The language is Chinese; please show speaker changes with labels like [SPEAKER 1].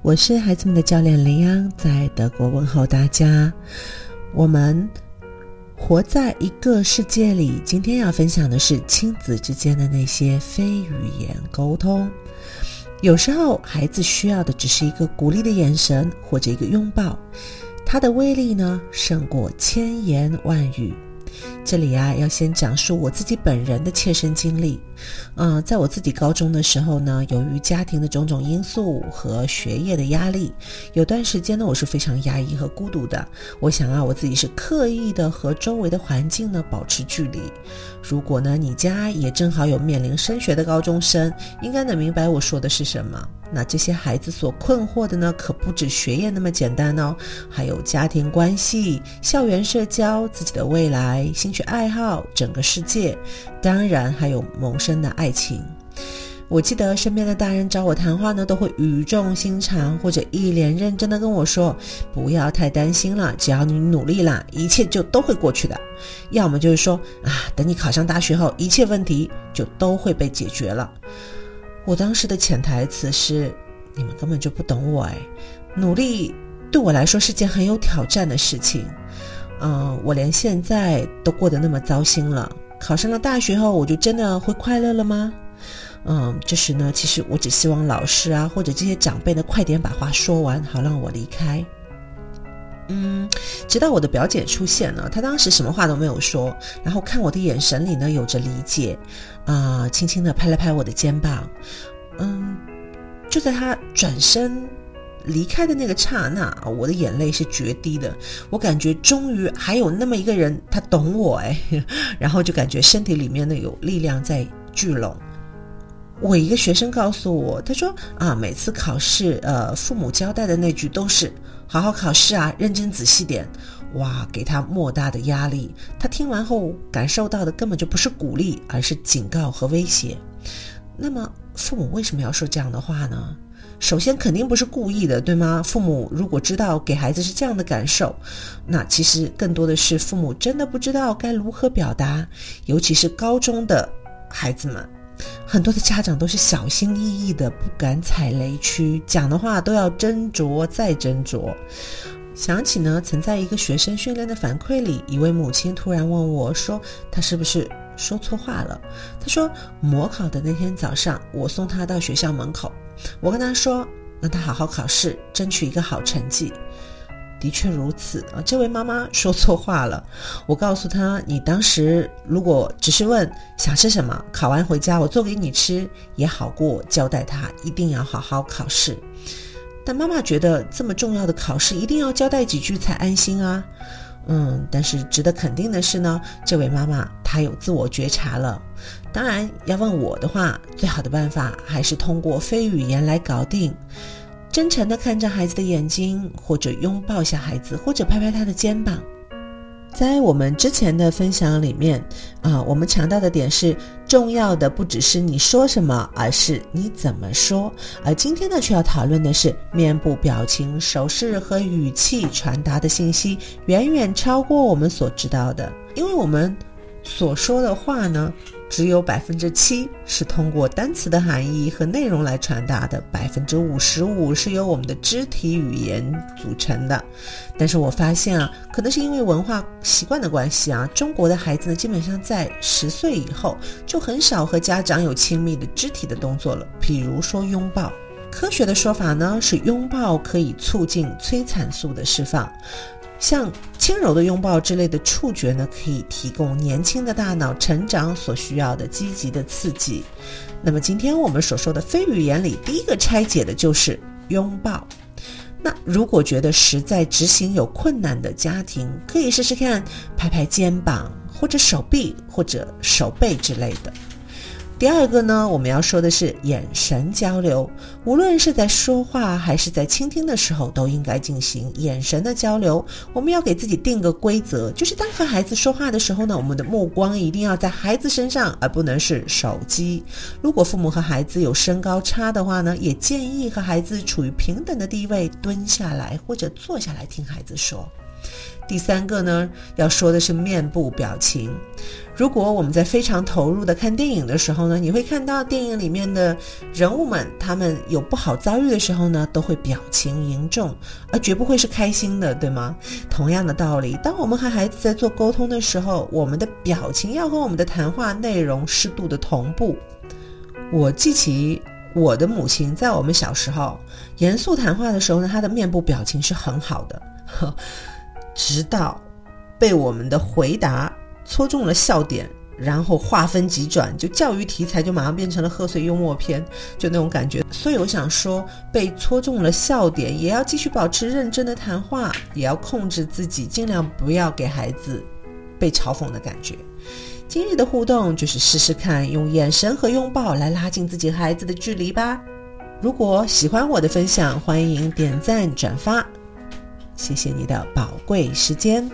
[SPEAKER 1] 我是孩子们的教练林央，在德国问候大家。我们活在一个世界里，今天要分享的是亲子之间的那些非语言沟通。有时候，孩子需要的只是一个鼓励的眼神或者一个拥抱，它的威力呢，胜过千言万语。这里啊，要先讲述我自己本人的切身经历。嗯，在我自己高中的时候呢，由于家庭的种种因素和学业的压力，有段时间呢，我是非常压抑和孤独的。我想啊，我自己是刻意的和周围的环境呢保持距离。如果呢，你家也正好有面临升学的高中生，应该能明白我说的是什么。那这些孩子所困惑的呢，可不止学业那么简单哦，还有家庭关系、校园社交、自己的未来、兴趣爱好、整个世界，当然还有萌生的爱情。我记得身边的大人找我谈话呢，都会语重心长或者一脸认真的跟我说：“不要太担心了，只要你努力啦，一切就都会过去的。”要么就是说：“啊，等你考上大学后，一切问题就都会被解决了。”我当时的潜台词是：你们根本就不懂我哎！努力对我来说是件很有挑战的事情。嗯，我连现在都过得那么糟心了，考上了大学后，我就真的会快乐了吗？嗯，这时呢，其实我只希望老师啊，或者这些长辈呢，快点把话说完，好让我离开。嗯，直到我的表姐出现了，她当时什么话都没有说，然后看我的眼神里呢，有着理解。啊，轻轻地拍了拍我的肩膀，嗯，就在她转身离开的那个刹那，我的眼泪是决堤的。我感觉终于还有那么一个人，他懂我哎，然后就感觉身体里面呢有力量在聚拢。我一个学生告诉我，他说啊，每次考试，呃，父母交代的那句都是好好考试啊，认真仔细点。哇，给他莫大的压力。他听完后感受到的根本就不是鼓励，而是警告和威胁。那么，父母为什么要说这样的话呢？首先，肯定不是故意的，对吗？父母如果知道给孩子是这样的感受，那其实更多的是父母真的不知道该如何表达。尤其是高中的孩子们，很多的家长都是小心翼翼的，不敢踩雷区，讲的话都要斟酌再斟酌。想起呢，曾在一个学生训练的反馈里，一位母亲突然问我说：“他是不是说错话了？”他说：“模考的那天早上，我送他到学校门口，我跟他说，让他好好考试，争取一个好成绩。”的确如此啊，这位妈妈说错话了。我告诉他：“你当时如果只是问想吃什么，考完回家我做给你吃，也好过交代他一定要好好考试。”但妈妈觉得这么重要的考试一定要交代几句才安心啊，嗯，但是值得肯定的是呢，这位妈妈他有自我觉察了。当然，要问我的话，最好的办法还是通过非语言来搞定，真诚的看着孩子的眼睛，或者拥抱下孩子，或者拍拍他的肩膀。在我们之前的分享里面，啊，我们强调的点是，重要的不只是你说什么，而是你怎么说。而今天呢，却要讨论的是面部表情、手势和语气传达的信息，远远超过我们所知道的，因为我们所说的话呢。只有百分之七是通过单词的含义和内容来传达的，百分之五十五是由我们的肢体语言组成的。但是我发现啊，可能是因为文化习惯的关系啊，中国的孩子呢，基本上在十岁以后就很少和家长有亲密的肢体的动作了，比如说拥抱。科学的说法呢，是拥抱可以促进催产素的释放。像轻柔的拥抱之类的触觉呢，可以提供年轻的大脑成长所需要的积极的刺激。那么今天我们所说的非语言里，第一个拆解的就是拥抱。那如果觉得实在执行有困难的家庭，可以试试看拍拍肩膀，或者手臂，或者手背之类的。第二个呢，我们要说的是眼神交流。无论是在说话还是在倾听的时候，都应该进行眼神的交流。我们要给自己定个规则，就是当和孩子说话的时候呢，我们的目光一定要在孩子身上，而不能是手机。如果父母和孩子有身高差的话呢，也建议和孩子处于平等的地位，蹲下来或者坐下来听孩子说。第三个呢，要说的是面部表情。如果我们在非常投入的看电影的时候呢，你会看到电影里面的人物们，他们有不好遭遇的时候呢，都会表情凝重，而绝不会是开心的，对吗？同样的道理，当我们和孩子在做沟通的时候，我们的表情要和我们的谈话内容适度的同步。我记起我的母亲在我们小时候严肃谈话的时候呢，她的面部表情是很好的。直到被我们的回答戳中了笑点，然后话分急转，就教育题材就马上变成了贺岁幽默片，就那种感觉。所以我想说，被戳中了笑点，也要继续保持认真的谈话，也要控制自己，尽量不要给孩子被嘲讽的感觉。今日的互动就是试试看，用眼神和拥抱来拉近自己和孩子的距离吧。如果喜欢我的分享，欢迎点赞转发。谢谢你的宝贵时间。